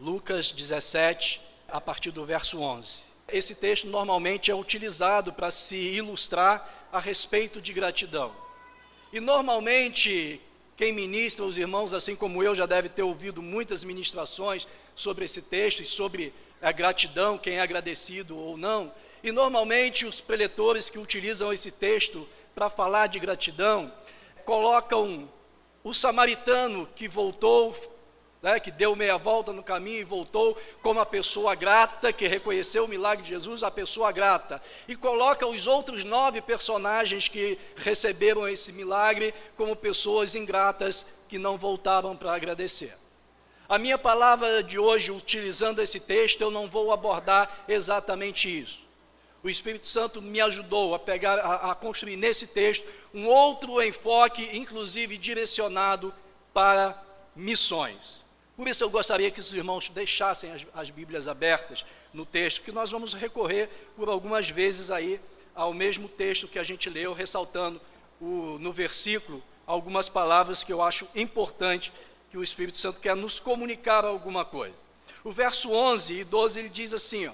Lucas 17, a partir do verso 11. Esse texto normalmente é utilizado para se ilustrar a respeito de gratidão. E normalmente, quem ministra, os irmãos, assim como eu, já deve ter ouvido muitas ministrações sobre esse texto e sobre a gratidão, quem é agradecido ou não. E normalmente os preletores que utilizam esse texto para falar de gratidão colocam o samaritano que voltou né, que deu meia volta no caminho e voltou como a pessoa grata, que reconheceu o milagre de Jesus, a pessoa grata. E coloca os outros nove personagens que receberam esse milagre como pessoas ingratas que não voltaram para agradecer. A minha palavra de hoje, utilizando esse texto, eu não vou abordar exatamente isso. O Espírito Santo me ajudou a pegar, a, a construir nesse texto um outro enfoque, inclusive direcionado para missões. Por isso eu gostaria que os irmãos deixassem as, as Bíblias abertas no texto, que nós vamos recorrer por algumas vezes aí ao mesmo texto que a gente leu, ressaltando o, no versículo algumas palavras que eu acho importante que o Espírito Santo quer nos comunicar alguma coisa. O verso 11 e 12 ele diz assim, ó,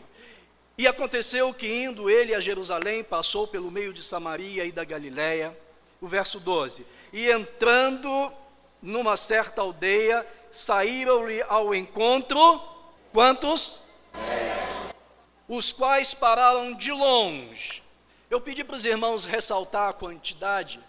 E aconteceu que indo ele a Jerusalém, passou pelo meio de Samaria e da Galiléia. O verso 12, e entrando numa certa aldeia, saíram-lhe ao encontro, quantos? Os quais pararam de longe. Eu pedi para os irmãos ressaltar a quantidade,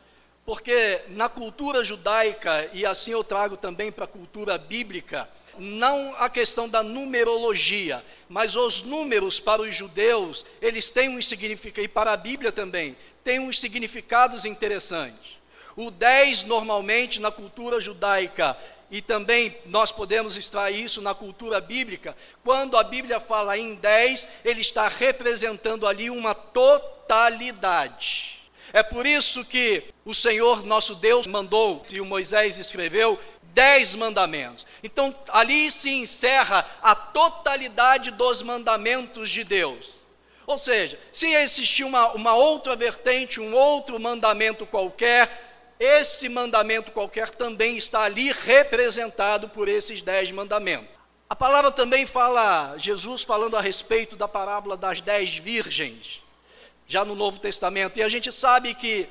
porque na cultura judaica, e assim eu trago também para a cultura bíblica, não a questão da numerologia, mas os números para os judeus, eles têm um significado, e para a Bíblia também, têm uns significados interessantes. O 10, normalmente, na cultura judaica, e também nós podemos extrair isso na cultura bíblica, quando a Bíblia fala em 10, ele está representando ali uma totalidade. É por isso que o Senhor nosso Deus mandou, e o Moisés escreveu, dez mandamentos. Então ali se encerra a totalidade dos mandamentos de Deus. Ou seja, se existir uma, uma outra vertente, um outro mandamento qualquer, esse mandamento qualquer também está ali representado por esses dez mandamentos. A palavra também fala, Jesus falando a respeito da parábola das dez virgens, já no Novo Testamento, e a gente sabe que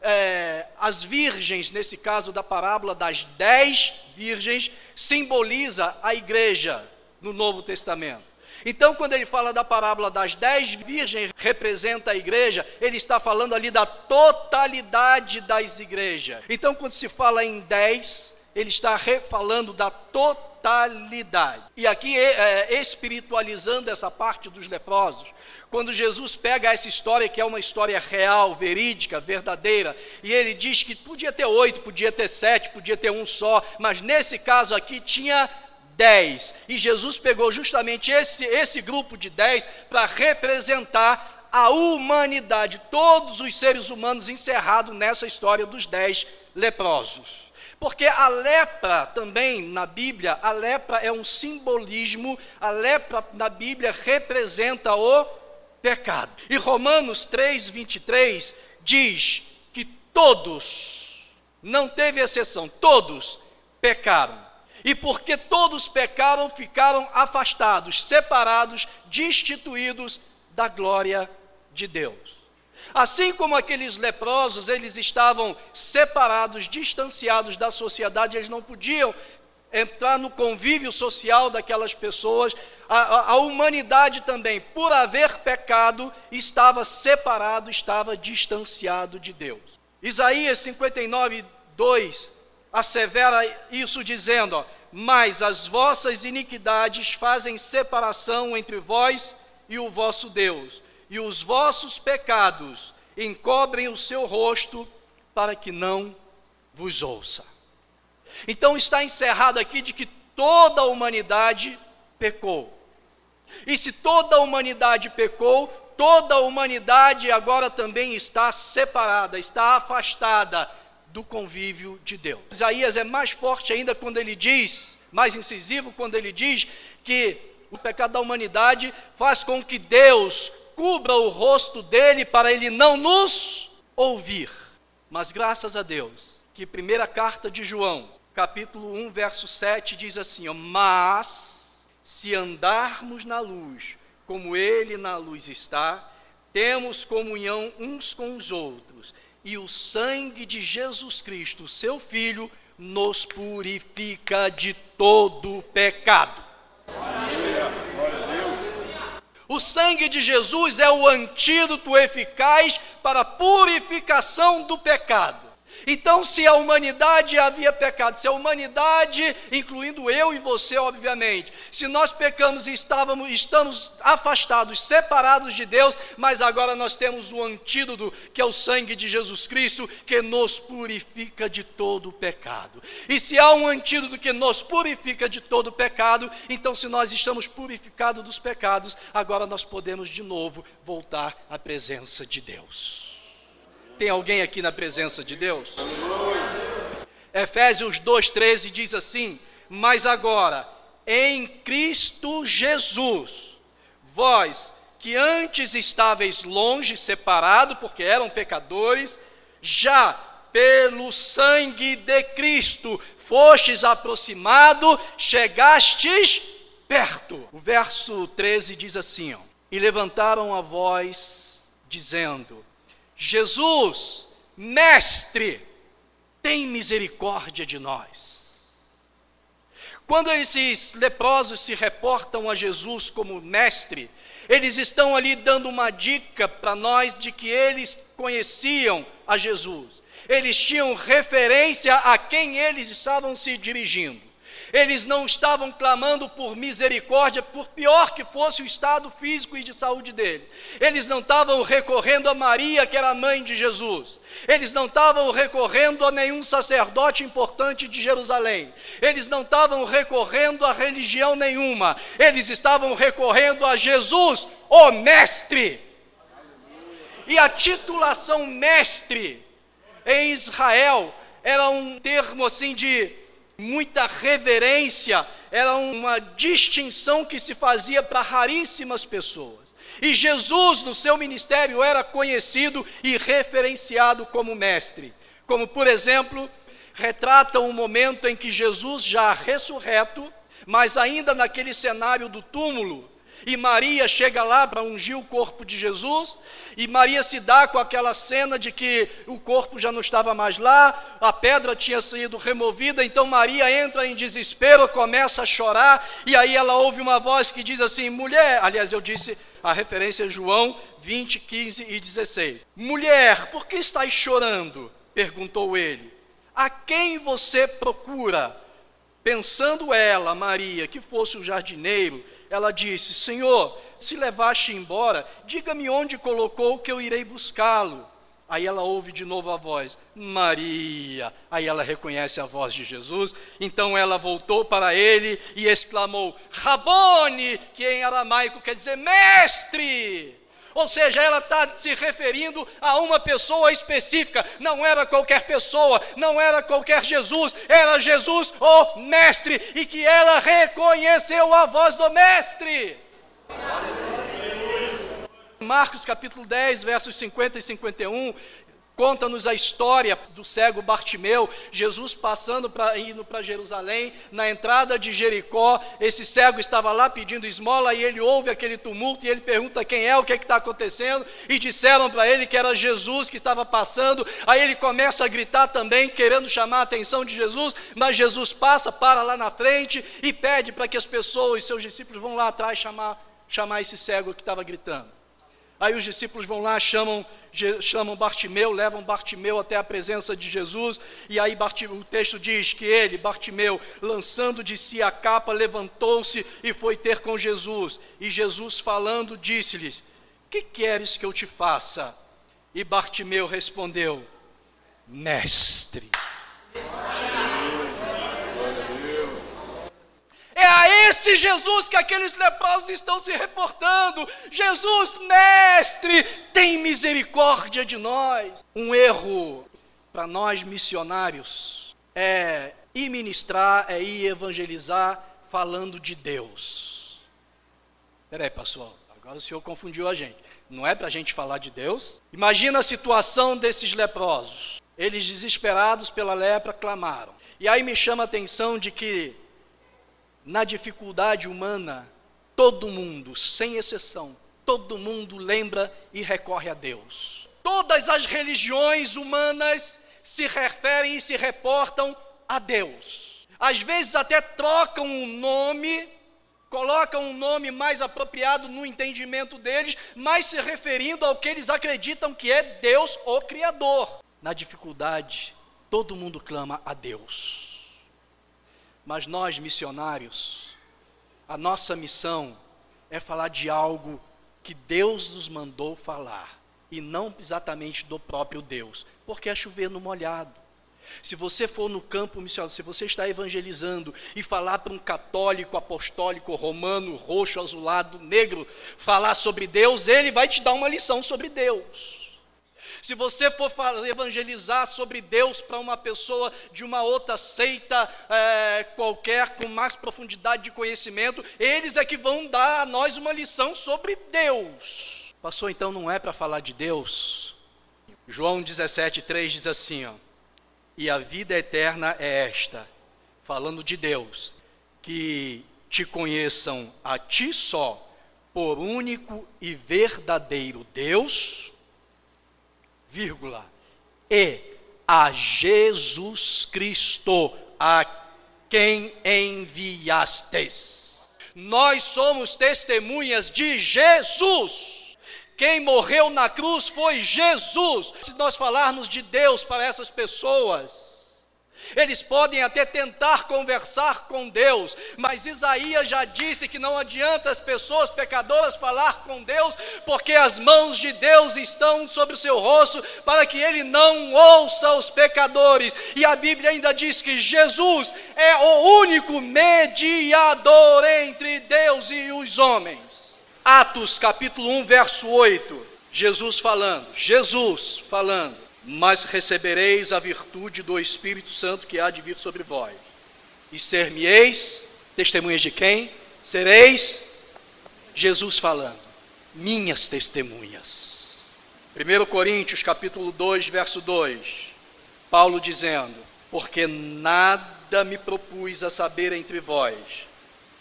é, as virgens, nesse caso da parábola das dez virgens, simboliza a igreja no Novo Testamento. Então, quando ele fala da parábola das dez virgens, representa a igreja, ele está falando ali da totalidade das igrejas. Então, quando se fala em dez, ele está falando da totalidade. E aqui, é, é, espiritualizando essa parte dos leprosos, quando Jesus pega essa história, que é uma história real, verídica, verdadeira, e ele diz que podia ter oito, podia ter sete, podia ter um só, mas nesse caso aqui tinha dez. E Jesus pegou justamente esse, esse grupo de dez para representar a humanidade, todos os seres humanos encerrados nessa história dos dez leprosos. Porque a lepra também na Bíblia, a lepra é um simbolismo, a lepra na Bíblia representa o pecado. E Romanos 3, 23 diz que todos, não teve exceção, todos pecaram e porque todos pecaram, ficaram afastados, separados, destituídos da glória de Deus. Assim como aqueles leprosos, eles estavam separados, distanciados da sociedade, eles não podiam entrar no convívio social daquelas pessoas. A, a, a, humanidade também, por haver pecado, estava separado, estava distanciado de Deus. Isaías 59, 2 assevera isso dizendo: ó, Mas as vossas iniquidades fazem separação entre vós e o vosso Deus, e os vossos pecados encobrem o seu rosto para que não vos ouça. Então está encerrado aqui de que toda a humanidade pecou. E se toda a humanidade pecou, toda a humanidade agora também está separada, está afastada do convívio de Deus. Isaías é mais forte ainda quando ele diz, mais incisivo quando ele diz que o pecado da humanidade faz com que Deus cubra o rosto dele para ele não nos ouvir. Mas graças a Deus, que primeira carta de João, capítulo 1, verso 7 diz assim: ó, "Mas se andarmos na luz, como Ele na luz está, temos comunhão uns com os outros, e o sangue de Jesus Cristo, seu Filho, nos purifica de todo pecado. O sangue de Jesus é o antídoto eficaz para a purificação do pecado. Então, se a humanidade havia pecado, se a humanidade, incluindo eu e você, obviamente, se nós pecamos e estávamos, estamos afastados, separados de Deus, mas agora nós temos o antídoto, que é o sangue de Jesus Cristo, que nos purifica de todo o pecado. E se há um antídoto que nos purifica de todo o pecado, então, se nós estamos purificados dos pecados, agora nós podemos de novo voltar à presença de Deus. Tem alguém aqui na presença de Deus? Efésios 2,13 diz assim: Mas agora, em Cristo Jesus, vós que antes estáveis longe, separados, porque eram pecadores, já pelo sangue de Cristo fostes aproximado, chegastes perto. O verso 13 diz assim: ó, E levantaram a voz, dizendo: Jesus, mestre, tem misericórdia de nós. Quando esses leprosos se reportam a Jesus como mestre, eles estão ali dando uma dica para nós de que eles conheciam a Jesus. Eles tinham referência a quem eles estavam se dirigindo. Eles não estavam clamando por misericórdia, por pior que fosse o estado físico e de saúde dele. Eles não estavam recorrendo a Maria, que era a mãe de Jesus. Eles não estavam recorrendo a nenhum sacerdote importante de Jerusalém. Eles não estavam recorrendo a religião nenhuma. Eles estavam recorrendo a Jesus, o Mestre. E a titulação mestre em Israel era um termo assim de muita reverência, era uma distinção que se fazia para raríssimas pessoas. E Jesus, no seu ministério, era conhecido e referenciado como mestre. Como, por exemplo, retrata um momento em que Jesus, já ressurreto, mas ainda naquele cenário do túmulo, e Maria chega lá para ungir o corpo de Jesus, e Maria se dá com aquela cena de que o corpo já não estava mais lá, a pedra tinha sido removida, então Maria entra em desespero, começa a chorar, e aí ela ouve uma voz que diz assim: mulher, aliás, eu disse a referência é João 20, 15 e 16. Mulher, por que estás chorando? perguntou ele. A quem você procura? Pensando ela, Maria, que fosse o jardineiro, ela disse: Senhor, se levaste embora, diga-me onde colocou que eu irei buscá-lo. Aí ela ouve de novo a voz, Maria. Aí ela reconhece a voz de Jesus. Então ela voltou para ele e exclamou, Rabone, que em aramaico quer dizer mestre. Ou seja, ela está se referindo a uma pessoa específica, não era qualquer pessoa, não era qualquer Jesus, era Jesus, o Mestre, e que ela reconheceu a voz do Mestre. Marcos capítulo 10, versos 50 e 51, Conta-nos a história do cego Bartimeu, Jesus passando para indo para Jerusalém, na entrada de Jericó, esse cego estava lá pedindo esmola e ele ouve aquele tumulto e ele pergunta quem é, o que é está acontecendo, e disseram para ele que era Jesus que estava passando. Aí ele começa a gritar também, querendo chamar a atenção de Jesus, mas Jesus passa, para lá na frente e pede para que as pessoas, seus discípulos, vão lá atrás chamar, chamar esse cego que estava gritando. Aí os discípulos vão lá, chamam, chamam Bartimeu, levam Bartimeu até a presença de Jesus, e aí o texto diz que ele, Bartimeu, lançando de si a capa, levantou-se e foi ter com Jesus. E Jesus, falando, disse-lhe: Que queres que eu te faça? E Bartimeu respondeu: Mestre. É a esse Jesus que aqueles leprosos estão se reportando. Jesus, mestre, tem misericórdia de nós. Um erro para nós missionários é ir ministrar, é ir evangelizar falando de Deus. Peraí, pastor, agora o senhor confundiu a gente. Não é para a gente falar de Deus? Imagina a situação desses leprosos. Eles, desesperados pela lepra, clamaram. E aí me chama a atenção de que na dificuldade humana, todo mundo, sem exceção, todo mundo lembra e recorre a Deus. Todas as religiões humanas se referem e se reportam a Deus. Às vezes até trocam o um nome, colocam um nome mais apropriado no entendimento deles, mas se referindo ao que eles acreditam que é Deus o Criador. Na dificuldade, todo mundo clama a Deus. Mas nós, missionários, a nossa missão é falar de algo que Deus nos mandou falar, e não exatamente do próprio Deus, porque é chover no molhado. Se você for no campo missionário, se você está evangelizando e falar para um católico, apostólico, romano, roxo, azulado, negro, falar sobre Deus, ele vai te dar uma lição sobre Deus. Se você for evangelizar sobre Deus para uma pessoa de uma outra seita é, qualquer, com mais profundidade de conhecimento, eles é que vão dar a nós uma lição sobre Deus. Passou então, não é para falar de Deus? João 17, 3 diz assim: ó, E a vida eterna é esta, falando de Deus, que te conheçam a ti só, por único e verdadeiro Deus vírgula, e a Jesus Cristo, a quem enviastes. Nós somos testemunhas de Jesus. Quem morreu na cruz foi Jesus. Se nós falarmos de Deus para essas pessoas, eles podem até tentar conversar com Deus, mas Isaías já disse que não adianta as pessoas pecadoras falar com Deus, porque as mãos de Deus estão sobre o seu rosto, para que ele não ouça os pecadores. E a Bíblia ainda diz que Jesus é o único mediador entre Deus e os homens. Atos capítulo 1, verso 8. Jesus falando, Jesus falando mas recebereis a virtude do Espírito Santo que há de vir sobre vós. E ser-me-eis testemunhas de quem? Sereis Jesus falando, minhas testemunhas. 1 Coríntios capítulo 2, verso 2. Paulo dizendo: Porque nada me propus a saber entre vós,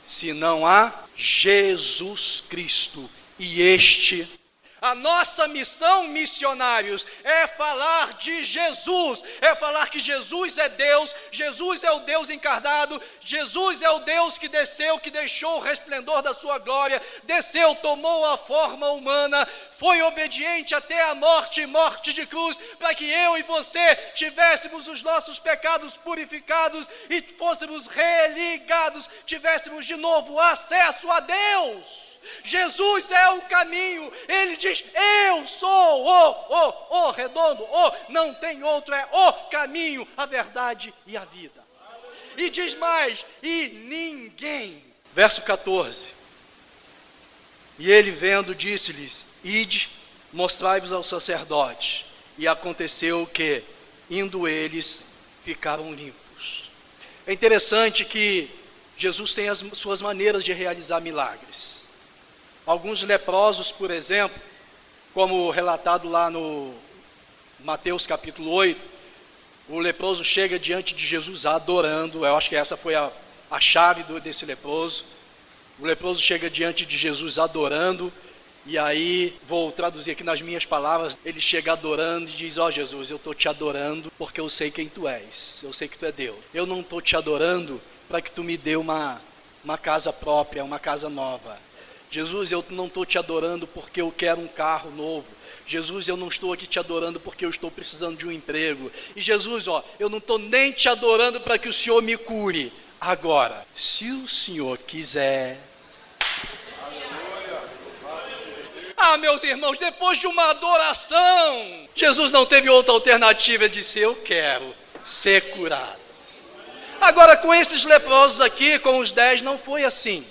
senão a Jesus Cristo e este a nossa missão, missionários, é falar de Jesus, é falar que Jesus é Deus, Jesus é o Deus encarnado, Jesus é o Deus que desceu, que deixou o resplendor da sua glória, desceu, tomou a forma humana, foi obediente até a morte morte de cruz, para que eu e você tivéssemos os nossos pecados purificados e fôssemos religados, tivéssemos de novo acesso a Deus. Jesus é o caminho. Ele diz: Eu sou o, o, o redondo, o, não tem outro, é o caminho, a verdade e a vida. E diz mais: E ninguém. Verso 14. E ele vendo, disse-lhes: Ide, mostrai-vos aos sacerdotes. E aconteceu que, indo eles, ficaram limpos. É interessante que Jesus tem as suas maneiras de realizar milagres. Alguns leprosos, por exemplo, como relatado lá no Mateus capítulo 8, o leproso chega diante de Jesus adorando, eu acho que essa foi a, a chave do, desse leproso. O leproso chega diante de Jesus adorando, e aí, vou traduzir aqui nas minhas palavras, ele chega adorando e diz: Ó oh, Jesus, eu estou te adorando porque eu sei quem tu és, eu sei que tu é Deus. Eu não estou te adorando para que tu me dê uma, uma casa própria, uma casa nova. Jesus, eu não estou te adorando porque eu quero um carro novo. Jesus, eu não estou aqui te adorando porque eu estou precisando de um emprego. E Jesus, ó, eu não estou nem te adorando para que o Senhor me cure. Agora, se o Senhor quiser. Ah, meus irmãos, depois de uma adoração, Jesus não teve outra alternativa. Ele disse: Eu quero ser curado. Agora, com esses leprosos aqui, com os dez, não foi assim.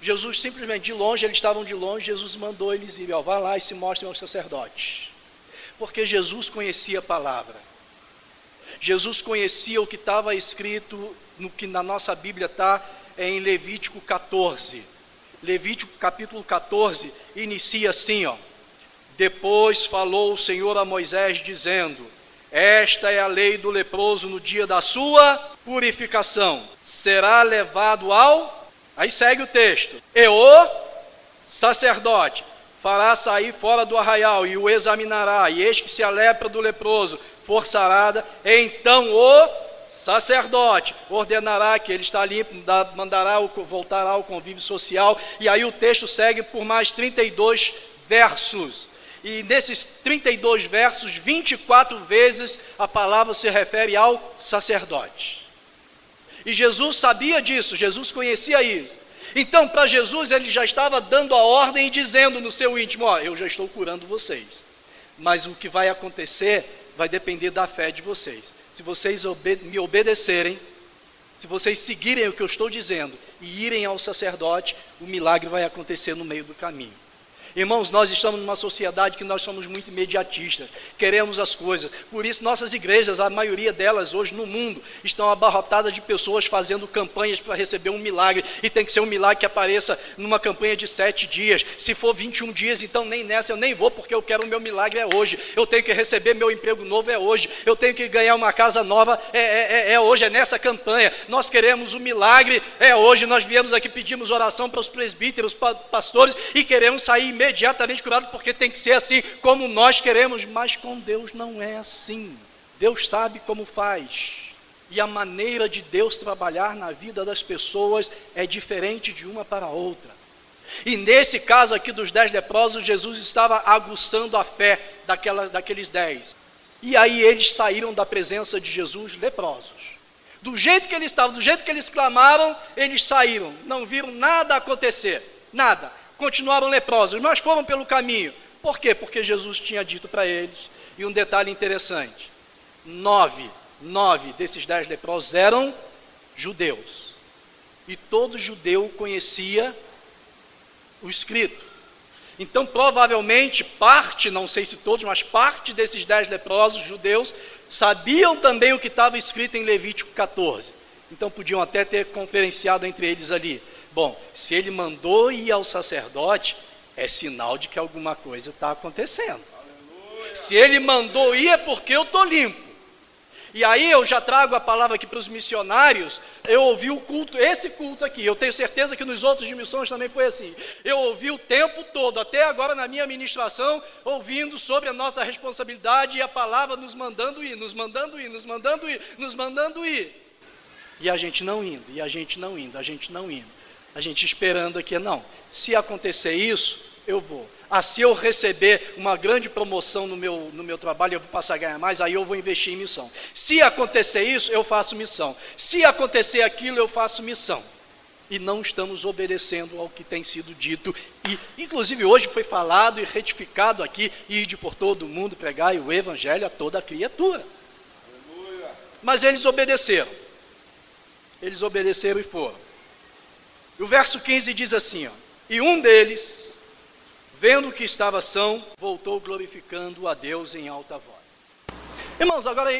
Jesus simplesmente, de longe, eles estavam de longe, Jesus mandou eles ir, ó, vá lá e se mostrem aos sacerdotes. Porque Jesus conhecia a palavra. Jesus conhecia o que estava escrito no que na nossa Bíblia está em Levítico 14. Levítico capítulo 14 inicia assim, ó. Depois falou o Senhor a Moisés dizendo: Esta é a lei do leproso no dia da sua purificação. Será levado ao Aí segue o texto. E o sacerdote fará sair fora do arraial e o examinará, e eis que se a lepra do leproso for sarada, então o sacerdote ordenará que ele está limpo, mandará voltará ao convívio social, e aí o texto segue por mais 32 versos. E nesses 32 versos, 24 vezes a palavra se refere ao sacerdote. E Jesus sabia disso, Jesus conhecia isso. Então, para Jesus, ele já estava dando a ordem e dizendo no seu íntimo: Ó, eu já estou curando vocês. Mas o que vai acontecer vai depender da fé de vocês. Se vocês me obedecerem, se vocês seguirem o que eu estou dizendo e irem ao sacerdote, o milagre vai acontecer no meio do caminho. Irmãos, nós estamos numa sociedade que nós somos muito imediatistas, queremos as coisas. Por isso, nossas igrejas, a maioria delas hoje no mundo, estão abarrotadas de pessoas fazendo campanhas para receber um milagre. E tem que ser um milagre que apareça numa campanha de sete dias. Se for 21 dias, então nem nessa eu nem vou, porque eu quero o meu milagre é hoje. Eu tenho que receber meu emprego novo é hoje. Eu tenho que ganhar uma casa nova é, é, é, é hoje, é nessa campanha. Nós queremos o milagre é hoje. Nós viemos aqui, pedimos oração para os presbíteros, pastores, e queremos sair imediatamente curado, porque tem que ser assim como nós queremos, mas com Deus não é assim. Deus sabe como faz. E a maneira de Deus trabalhar na vida das pessoas é diferente de uma para outra. E nesse caso aqui dos dez leprosos, Jesus estava aguçando a fé daquela, daqueles dez. E aí eles saíram da presença de Jesus leprosos. Do jeito que eles estavam, do jeito que eles clamaram, eles saíram. Não viram nada acontecer. Nada continuaram leprosos, mas foram pelo caminho. Por quê? Porque Jesus tinha dito para eles. E um detalhe interessante: nove, nove desses dez leprosos eram judeus. E todo judeu conhecia o escrito. Então, provavelmente, parte, não sei se todos, mas parte desses dez leprosos judeus sabiam também o que estava escrito em Levítico 14. Então, podiam até ter conferenciado entre eles ali. Bom, se ele mandou ir ao sacerdote, é sinal de que alguma coisa está acontecendo. Aleluia. Se ele mandou ir, é porque eu estou limpo. E aí eu já trago a palavra aqui para os missionários. Eu ouvi o culto, esse culto aqui. Eu tenho certeza que nos outros de missões também foi assim. Eu ouvi o tempo todo, até agora na minha ministração, ouvindo sobre a nossa responsabilidade e a palavra nos mandando ir, nos mandando ir, nos mandando ir, nos mandando ir. E a gente não indo, e a gente não indo, a gente não indo. A gente esperando aqui, não. Se acontecer isso, eu vou. Ah, se eu receber uma grande promoção no meu, no meu trabalho, eu vou passar a ganhar mais, aí eu vou investir em missão. Se acontecer isso, eu faço missão. Se acontecer aquilo, eu faço missão. E não estamos obedecendo ao que tem sido dito. E, inclusive, hoje foi falado e retificado aqui: ide por todo o mundo, pregar o evangelho a toda a criatura. Aleluia. Mas eles obedeceram. Eles obedeceram e foram. E o verso 15 diz assim: ó, E um deles, vendo que estava são, voltou glorificando a Deus em alta voz. Irmãos, agora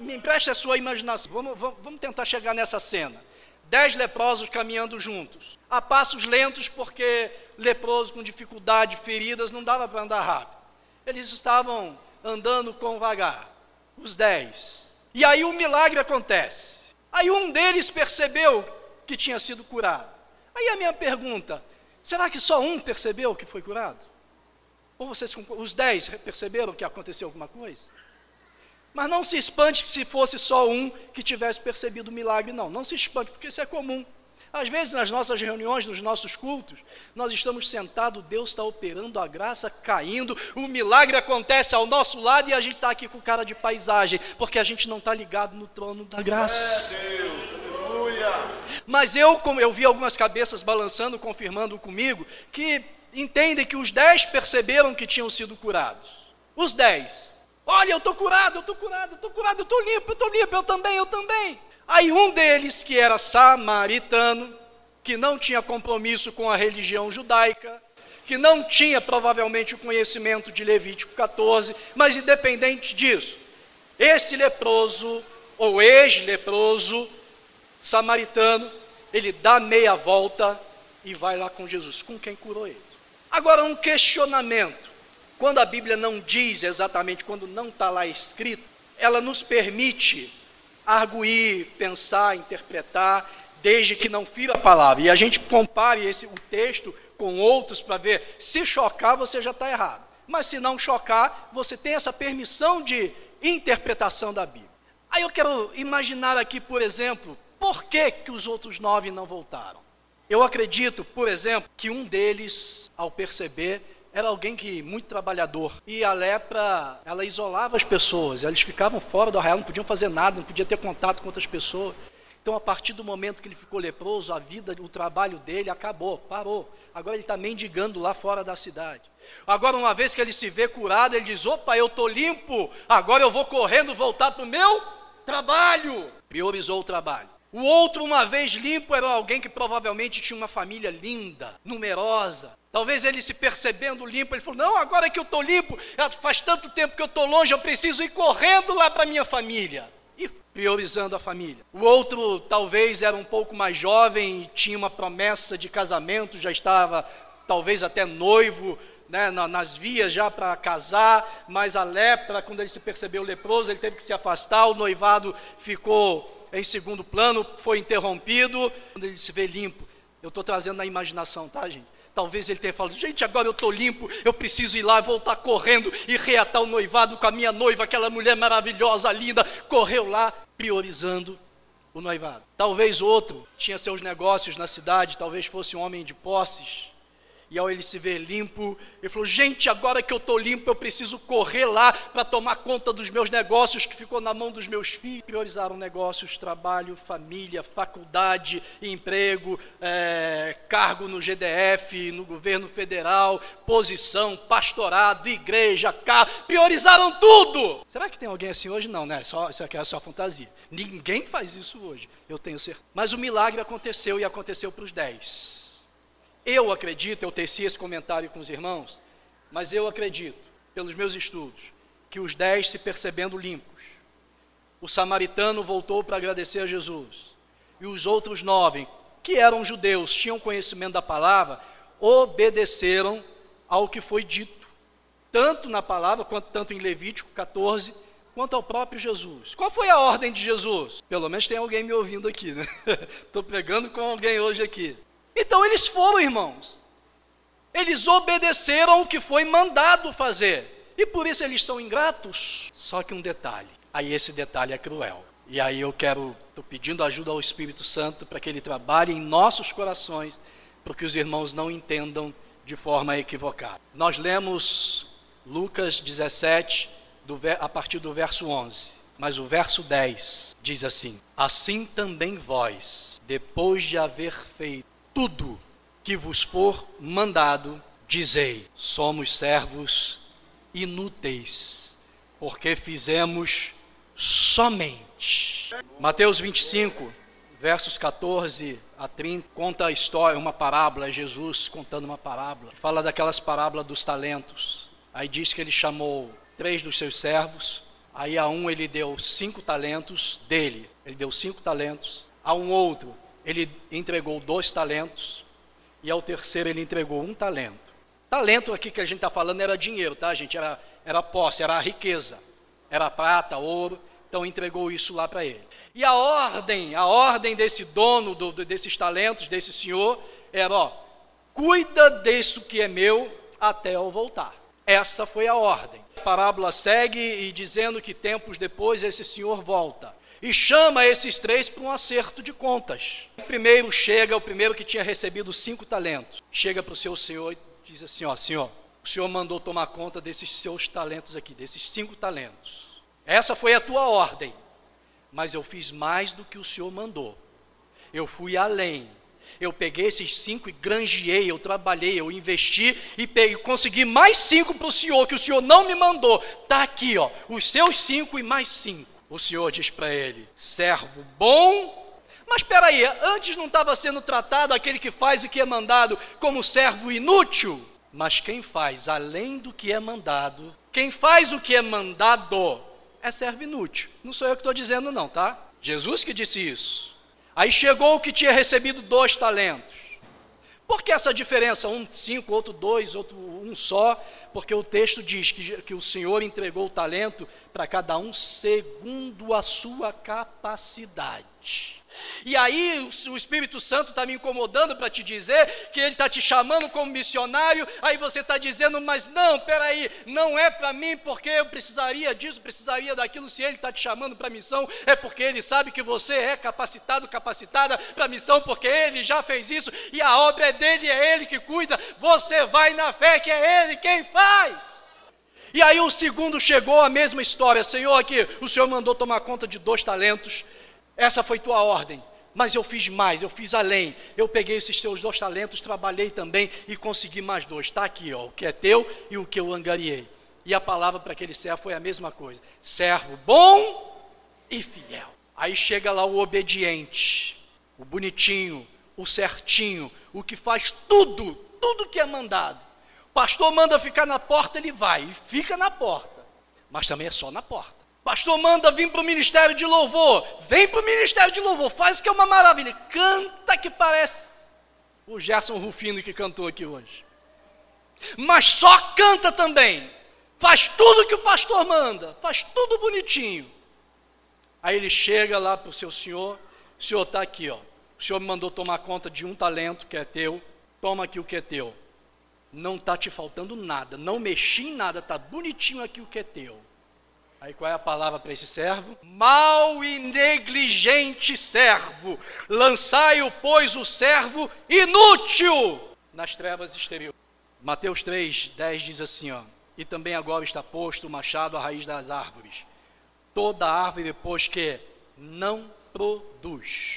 me empreste a sua imaginação. Vamos, vamos, vamos tentar chegar nessa cena. Dez leprosos caminhando juntos, a passos lentos, porque leproso com dificuldade, feridas, não dava para andar rápido. Eles estavam andando com vagar, os dez. E aí um milagre acontece. Aí um deles percebeu que tinha sido curado. Aí a minha pergunta: será que só um percebeu que foi curado? Ou vocês, os dez, perceberam que aconteceu alguma coisa? Mas não se espante se fosse só um que tivesse percebido o milagre, não. Não se espante, porque isso é comum. Às vezes, nas nossas reuniões, nos nossos cultos, nós estamos sentados, Deus está operando, a graça caindo, o milagre acontece ao nosso lado e a gente está aqui com cara de paisagem, porque a gente não está ligado no trono da graça. É Deus. Mas eu, eu vi algumas cabeças balançando, confirmando comigo, que entendem que os dez perceberam que tinham sido curados. Os dez. Olha, eu estou curado, eu estou curado, eu estou curado, eu estou limpo, eu estou limpo, eu também, eu também. Aí um deles, que era samaritano, que não tinha compromisso com a religião judaica, que não tinha provavelmente o conhecimento de Levítico 14, mas independente disso, esse leproso, ou ex-leproso, samaritano, ele dá meia volta e vai lá com Jesus, com quem curou ele. Agora, um questionamento. Quando a Bíblia não diz exatamente, quando não está lá escrito, ela nos permite arguir, pensar, interpretar desde que não fira a palavra. E a gente compare esse, o texto com outros para ver, se chocar, você já está errado. Mas se não chocar, você tem essa permissão de interpretação da Bíblia. Aí eu quero imaginar aqui, por exemplo, por que, que os outros nove não voltaram? Eu acredito, por exemplo, que um deles, ao perceber, era alguém que muito trabalhador. E a lepra, ela isolava as pessoas, eles ficavam fora do arraial, não podiam fazer nada, não podiam ter contato com outras pessoas. Então, a partir do momento que ele ficou leproso, a vida, o trabalho dele acabou, parou. Agora ele está mendigando lá fora da cidade. Agora, uma vez que ele se vê curado, ele diz: opa, eu estou limpo, agora eu vou correndo voltar para o meu trabalho. Priorizou o trabalho. O outro, uma vez limpo, era alguém que provavelmente tinha uma família linda, numerosa. Talvez ele se percebendo limpo, ele falou: Não, agora que eu estou limpo, faz tanto tempo que eu estou longe, eu preciso ir correndo lá para minha família. E priorizando a família. O outro, talvez, era um pouco mais jovem, tinha uma promessa de casamento, já estava, talvez, até noivo, né, nas vias já para casar, mas a lepra, quando ele se percebeu leproso, ele teve que se afastar, o noivado ficou em segundo plano, foi interrompido, quando ele se vê limpo. Eu estou trazendo na imaginação, tá, gente? Talvez ele tenha falado, gente, agora eu estou limpo, eu preciso ir lá, voltar correndo e reatar o noivado com a minha noiva, aquela mulher maravilhosa, linda, correu lá, priorizando o noivado. Talvez outro tinha seus negócios na cidade, talvez fosse um homem de posses, e ao ele se ver limpo, ele falou: Gente, agora que eu estou limpo, eu preciso correr lá para tomar conta dos meus negócios que ficou na mão dos meus filhos. Priorizaram negócios, trabalho, família, faculdade, emprego, é, cargo no GDF, no governo federal, posição, pastorado, igreja, carro. Priorizaram tudo. Será que tem alguém assim hoje? Não, né? Só, isso aqui é só fantasia. Ninguém faz isso hoje, eu tenho certeza. Mas o milagre aconteceu e aconteceu para os dez. Eu acredito, eu teci esse comentário com os irmãos, mas eu acredito, pelos meus estudos, que os dez se percebendo limpos, o samaritano voltou para agradecer a Jesus, e os outros nove, que eram judeus, tinham conhecimento da palavra, obedeceram ao que foi dito, tanto na palavra, quanto tanto em Levítico 14, quanto ao próprio Jesus. Qual foi a ordem de Jesus? Pelo menos tem alguém me ouvindo aqui, né? Estou pregando com alguém hoje aqui. Então eles foram, irmãos. Eles obedeceram o que foi mandado fazer. E por isso eles são ingratos. Só que um detalhe. Aí esse detalhe é cruel. E aí eu quero, estou pedindo ajuda ao Espírito Santo para que ele trabalhe em nossos corações, para que os irmãos não entendam de forma equivocada. Nós lemos Lucas 17, do, a partir do verso 11. Mas o verso 10 diz assim: Assim também vós, depois de haver feito tudo que vos for mandado, dizei: somos servos inúteis, porque fizemos somente. Mateus 25, versos 14 a 30, conta a história, uma parábola, é Jesus contando uma parábola. Fala daquelas parábolas dos talentos. Aí diz que ele chamou três dos seus servos, aí a um ele deu cinco talentos dele, ele deu cinco talentos, a um outro ele entregou dois talentos e ao terceiro ele entregou um talento. Talento aqui que a gente está falando era dinheiro, tá, gente? Era, era posse, era riqueza. Era prata, ouro. Então entregou isso lá para ele. E a ordem, a ordem desse dono do, desses talentos, desse senhor, era: ó, cuida disso que é meu até eu voltar. Essa foi a ordem. A parábola segue e dizendo que tempos depois esse senhor volta e chama esses três para um acerto de contas. Primeiro chega, o primeiro que tinha recebido cinco talentos, chega para o seu senhor e diz assim: Ó, senhor, o senhor mandou tomar conta desses seus talentos aqui, desses cinco talentos. Essa foi a tua ordem, mas eu fiz mais do que o senhor mandou. Eu fui além. Eu peguei esses cinco e granjeei, eu trabalhei, eu investi e peguei, consegui mais cinco para o senhor, que o senhor não me mandou. Está aqui, ó, os seus cinco e mais cinco o Senhor diz para ele: servo bom. Mas espera aí, antes não estava sendo tratado aquele que faz o que é mandado como servo inútil? Mas quem faz além do que é mandado, quem faz o que é mandado, é servo inútil. Não sou eu que estou dizendo, não, tá? Jesus que disse isso. Aí chegou o que tinha recebido dois talentos. Por que essa diferença? Um cinco, outro dois, outro um só? Porque o texto diz que, que o Senhor entregou o talento para cada um segundo a sua capacidade. E aí o Espírito Santo está me incomodando para te dizer que ele está te chamando como missionário, aí você está dizendo, mas não, peraí, não é para mim porque eu precisaria disso, precisaria daquilo, se ele está te chamando para missão, é porque ele sabe que você é capacitado, capacitada para missão, porque ele já fez isso, e a obra é dele, é ele que cuida, você vai na fé que é ele quem faz. E aí o segundo chegou a mesma história, Senhor, aqui, o Senhor mandou tomar conta de dois talentos, essa foi tua ordem. Mas eu fiz mais, eu fiz além. Eu peguei esses teus dois talentos, trabalhei também e consegui mais dois. Está aqui, ó, o que é teu e o que eu angariei. E a palavra para aquele servo foi a mesma coisa: servo bom e fiel. Aí chega lá o obediente, o bonitinho, o certinho, o que faz tudo, tudo que é mandado. O pastor manda ficar na porta, ele vai e fica na porta. Mas também é só na porta. Pastor, manda vir para o ministério de louvor. Vem para o ministério de louvor, faz que é uma maravilha. Canta que parece o Gerson Rufino que cantou aqui hoje. Mas só canta também. Faz tudo que o pastor manda, faz tudo bonitinho. Aí ele chega lá para o seu senhor, o senhor está aqui, ó. O senhor me mandou tomar conta de um talento que é teu, toma aqui o que é teu. Não está te faltando nada, não mexi em nada, está bonitinho aqui o que é teu. Aí qual é a palavra para esse servo? Mal e negligente servo, lançai-o, pois, o servo inútil nas trevas exteriores. Mateus 3, 10 diz assim, ó, e também agora está posto o machado à raiz das árvores. Toda árvore depois que não produz.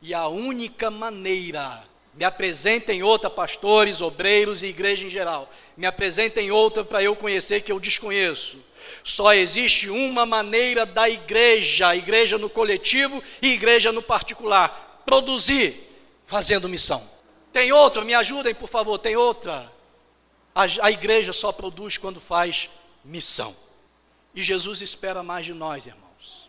E a única maneira, me apresentem outra, pastores, obreiros e igreja em geral, me apresentem outra para eu conhecer que eu desconheço só existe uma maneira da igreja, igreja no coletivo e igreja no particular, produzir fazendo missão. Tem outra, me ajudem por favor, tem outra. A, a igreja só produz quando faz missão. E Jesus espera mais de nós, irmãos.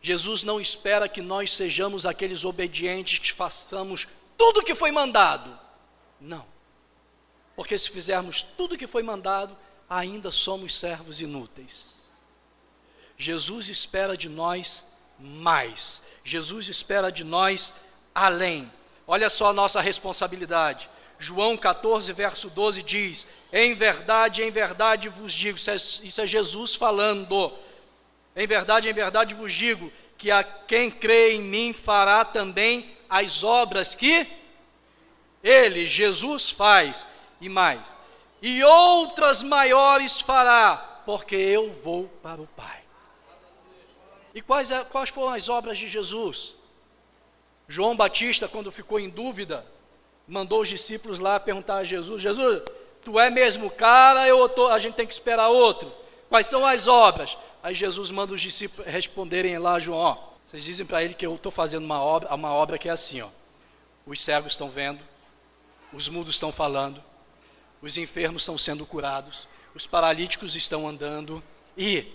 Jesus não espera que nós sejamos aqueles obedientes que façamos tudo o que foi mandado. Não. Porque se fizermos tudo o que foi mandado, ainda somos servos inúteis. Jesus espera de nós mais. Jesus espera de nós além. Olha só a nossa responsabilidade. João 14, verso 12 diz: Em verdade, em verdade vos digo, isso é, isso é Jesus falando. Em verdade, em verdade vos digo, que a quem crê em mim fará também as obras que ele, Jesus, faz, e mais e outras maiores fará, porque eu vou para o Pai. E quais, é, quais foram as obras de Jesus? João Batista, quando ficou em dúvida, mandou os discípulos lá perguntar a Jesus: Jesus, tu é mesmo cara ou tô, a gente tem que esperar outro? Quais são as obras? Aí Jesus manda os discípulos responderem lá, João: vocês dizem para ele que eu estou fazendo uma obra, uma obra que é assim: ó, os cegos estão vendo, os mudos estão falando, os enfermos estão sendo curados, os paralíticos estão andando e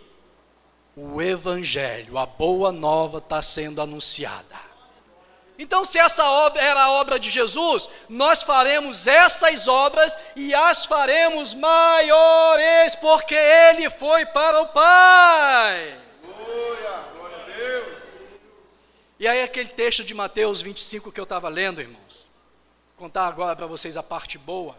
o Evangelho, a boa nova, está sendo anunciada. Então, se essa obra era a obra de Jesus, nós faremos essas obras e as faremos maiores, porque Ele foi para o Pai. Glória, glória a Deus. E aí, aquele texto de Mateus 25 que eu estava lendo, irmãos, vou contar agora para vocês a parte boa.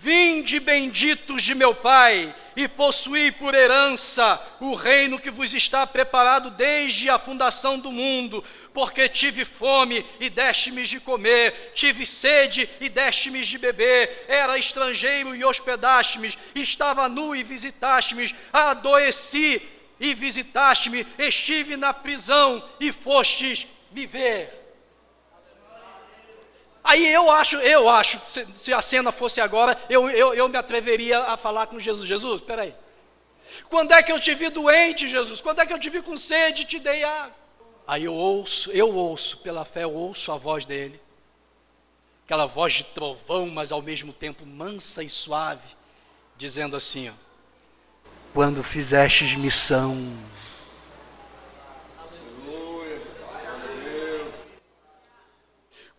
Vinde benditos de meu Pai, e possuí por herança o reino que vos está preparado desde a fundação do mundo, porque tive fome e deste-me de comer, tive sede e deste-me de beber, era estrangeiro e hospedaste-me, estava nu e visitaste-me, adoeci e visitaste-me, estive na prisão e fostes me ver. Aí eu acho, eu acho, se, se a cena fosse agora, eu, eu, eu me atreveria a falar com Jesus. Jesus, espera aí. Quando é que eu te vi doente, Jesus? Quando é que eu te vi com sede e te dei água? Aí eu ouço, eu ouço, pela fé eu ouço a voz dele. Aquela voz de trovão, mas ao mesmo tempo mansa e suave, dizendo assim: ó, Quando fizestes missão,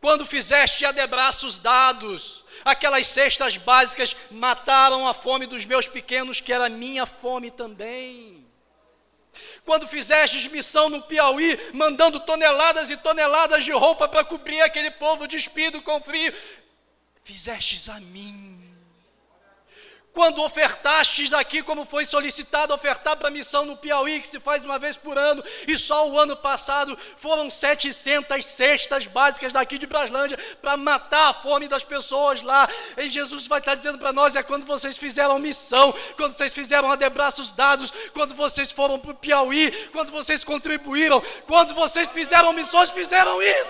Quando fizeste a debraços dados, aquelas cestas básicas mataram a fome dos meus pequenos, que era minha fome também. Quando fizestes missão no Piauí, mandando toneladas e toneladas de roupa para cobrir aquele povo despido com frio, fizestes a mim quando ofertastes aqui, como foi solicitado ofertar para a missão no Piauí, que se faz uma vez por ano, e só o ano passado foram 700 cestas básicas daqui de Braslândia para matar a fome das pessoas lá. E Jesus vai estar dizendo para nós: é quando vocês fizeram missão, quando vocês fizeram adebraços dados, quando vocês foram para o Piauí, quando vocês contribuíram, quando vocês fizeram missões, fizeram isso.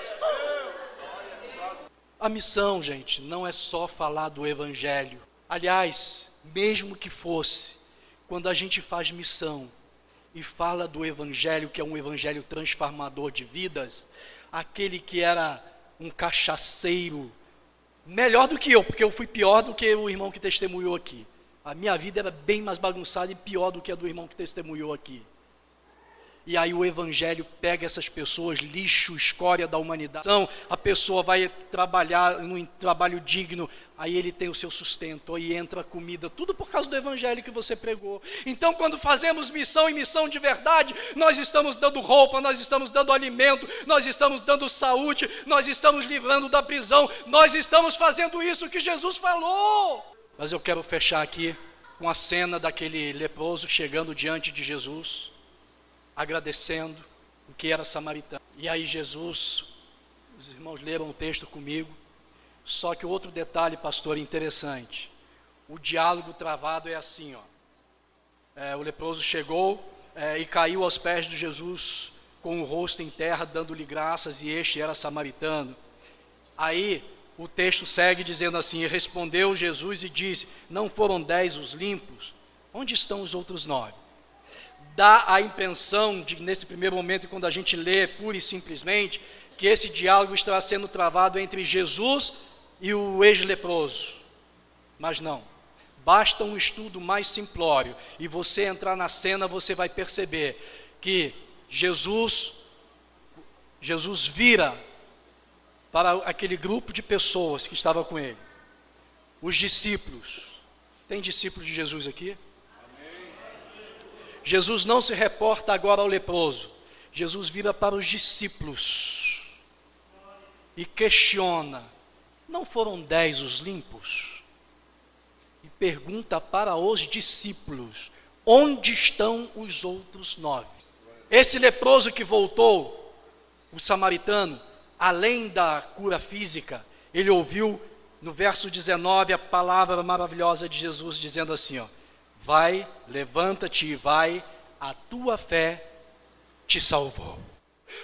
A missão, gente, não é só falar do Evangelho. Aliás, mesmo que fosse, quando a gente faz missão e fala do Evangelho, que é um Evangelho transformador de vidas, aquele que era um cachaceiro, melhor do que eu, porque eu fui pior do que o irmão que testemunhou aqui. A minha vida era bem mais bagunçada e pior do que a do irmão que testemunhou aqui. E aí o evangelho pega essas pessoas, lixo, escória da humanidade. Então, a pessoa vai trabalhar num trabalho digno, aí ele tem o seu sustento, aí entra comida, tudo por causa do evangelho que você pregou. Então, quando fazemos missão e missão de verdade, nós estamos dando roupa, nós estamos dando alimento, nós estamos dando saúde, nós estamos livrando da prisão, nós estamos fazendo isso que Jesus falou. Mas eu quero fechar aqui com a cena daquele leproso chegando diante de Jesus agradecendo o que era samaritano. E aí Jesus, os irmãos leram o texto comigo, só que outro detalhe, pastor, interessante. O diálogo travado é assim, ó. É, o leproso chegou é, e caiu aos pés de Jesus com o rosto em terra, dando-lhe graças, e este era samaritano. Aí o texto segue dizendo assim: respondeu Jesus e disse: Não foram dez os limpos? Onde estão os outros nove? Dá a impressão, de, nesse primeiro momento, quando a gente lê pura e simplesmente, que esse diálogo está sendo travado entre Jesus e o ex-leproso. Mas não. Basta um estudo mais simplório e você entrar na cena, você vai perceber que Jesus Jesus vira para aquele grupo de pessoas que estava com ele. Os discípulos. Tem discípulos de Jesus aqui? Jesus não se reporta agora ao leproso, Jesus vira para os discípulos e questiona: não foram dez os limpos? E pergunta para os discípulos: onde estão os outros nove? Esse leproso que voltou, o samaritano, além da cura física, ele ouviu no verso 19 a palavra maravilhosa de Jesus dizendo assim: ó, Vai, levanta-te e vai, a tua fé te salvou.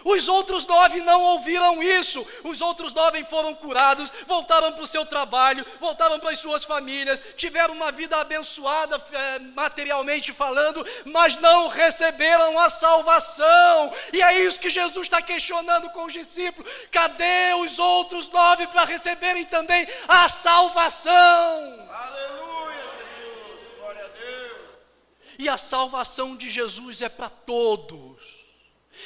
Os outros nove não ouviram isso. Os outros nove foram curados, voltaram para o seu trabalho, voltaram para as suas famílias, tiveram uma vida abençoada é, materialmente falando, mas não receberam a salvação. E é isso que Jesus está questionando com os discípulos: cadê os outros nove para receberem também a salvação? E a salvação de Jesus é para todos.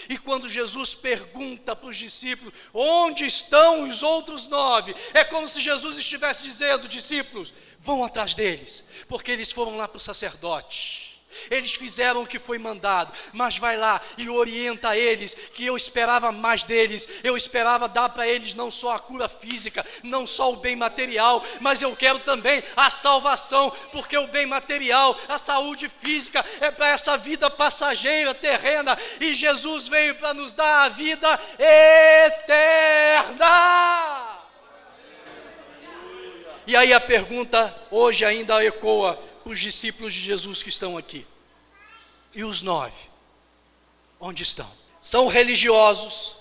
E quando Jesus pergunta para os discípulos: onde estão os outros nove? É como se Jesus estivesse dizendo: discípulos, vão atrás deles, porque eles foram lá para o sacerdote. Eles fizeram o que foi mandado, mas vai lá e orienta eles, que eu esperava mais deles. Eu esperava dar para eles não só a cura física, não só o bem material, mas eu quero também a salvação, porque o bem material, a saúde física é para essa vida passageira, terrena, e Jesus veio para nos dar a vida eterna. E aí a pergunta hoje ainda ecoa: os discípulos de Jesus que estão aqui. E os nove? Onde estão? São religiosos,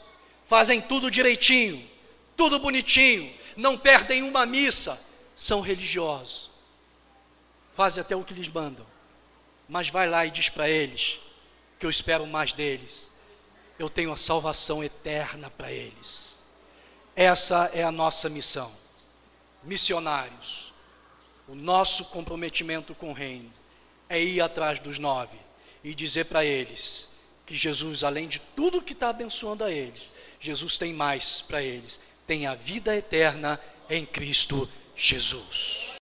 fazem tudo direitinho, tudo bonitinho, não perdem uma missa, são religiosos, fazem até o que lhes mandam, mas vai lá e diz para eles que eu espero mais deles, eu tenho a salvação eterna para eles. Essa é a nossa missão, missionários o nosso comprometimento com o reino é ir atrás dos nove e dizer para eles que Jesus, além de tudo que está abençoando a eles, Jesus tem mais para eles, tem a vida eterna em Cristo Jesus.